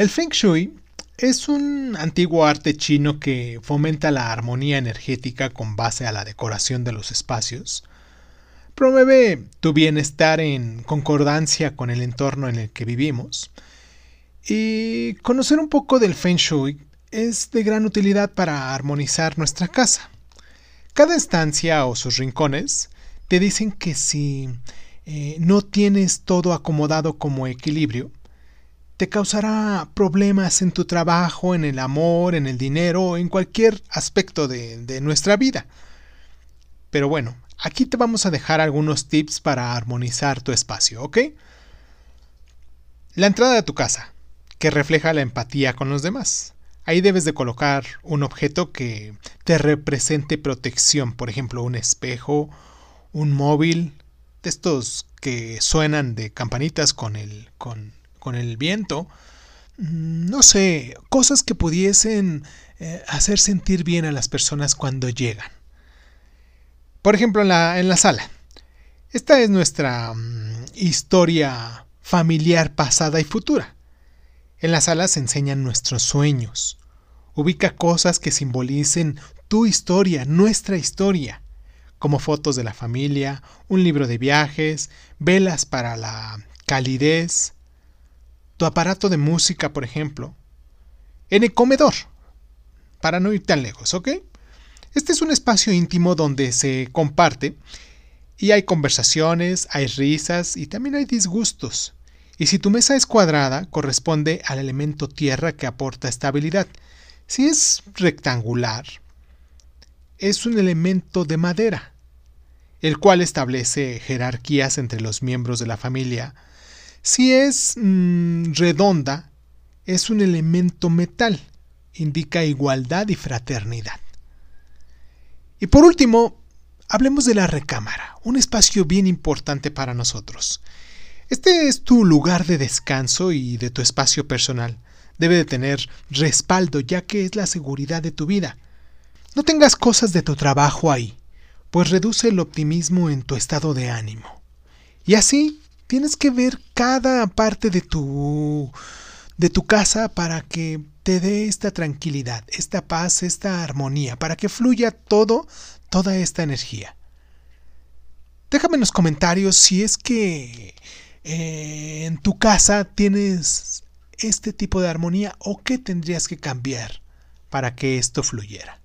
El Feng Shui es un antiguo arte chino que fomenta la armonía energética con base a la decoración de los espacios. Promueve tu bienestar en concordancia con el entorno en el que vivimos. Y conocer un poco del Feng Shui es de gran utilidad para armonizar nuestra casa. Cada estancia o sus rincones te dicen que si eh, no tienes todo acomodado como equilibrio, te causará problemas en tu trabajo, en el amor, en el dinero en cualquier aspecto de, nuestra vida. Pero bueno, aquí te vamos a dejar algunos tips para armonizar tu espacio, ¿ok? La entrada de tu casa, que refleja la empatía con los demás. Ahí debes de colocar un objeto que te represente protección, por ejemplo, un espejo, un móvil, de estos que suenan de campanitas con el, con con el viento, no sé, cosas que pudiesen eh, hacer sentir bien a las personas cuando llegan. Por ejemplo, en la, en la sala. Esta es nuestra mm, historia familiar pasada y futura. En la sala se enseñan nuestros sueños. Ubica cosas que simbolicen tu historia, nuestra historia, como fotos de la familia, un libro de viajes, velas para la calidez, tu aparato de música, por ejemplo, en el comedor, para no ir tan lejos, ¿ok? Este es un espacio íntimo donde se comparte y hay conversaciones, hay risas y también hay disgustos. Y si tu mesa es cuadrada, corresponde al elemento tierra que aporta estabilidad. Si es rectangular, es un elemento de madera, el cual establece jerarquías entre los miembros de la familia si es mm, redonda, es un elemento metal, indica igualdad y fraternidad. Y por último, hablemos de la recámara, un espacio bien importante para nosotros. Este es tu lugar de descanso y de tu espacio personal. Debe de tener respaldo ya que es la seguridad de tu vida. No tengas cosas de tu trabajo ahí, pues reduce el optimismo en tu estado de ánimo. Y así Tienes que ver cada parte de tu de tu casa para que te dé esta tranquilidad, esta paz, esta armonía, para que fluya todo, toda esta energía. Déjame en los comentarios si es que eh, en tu casa tienes este tipo de armonía o qué tendrías que cambiar para que esto fluyera.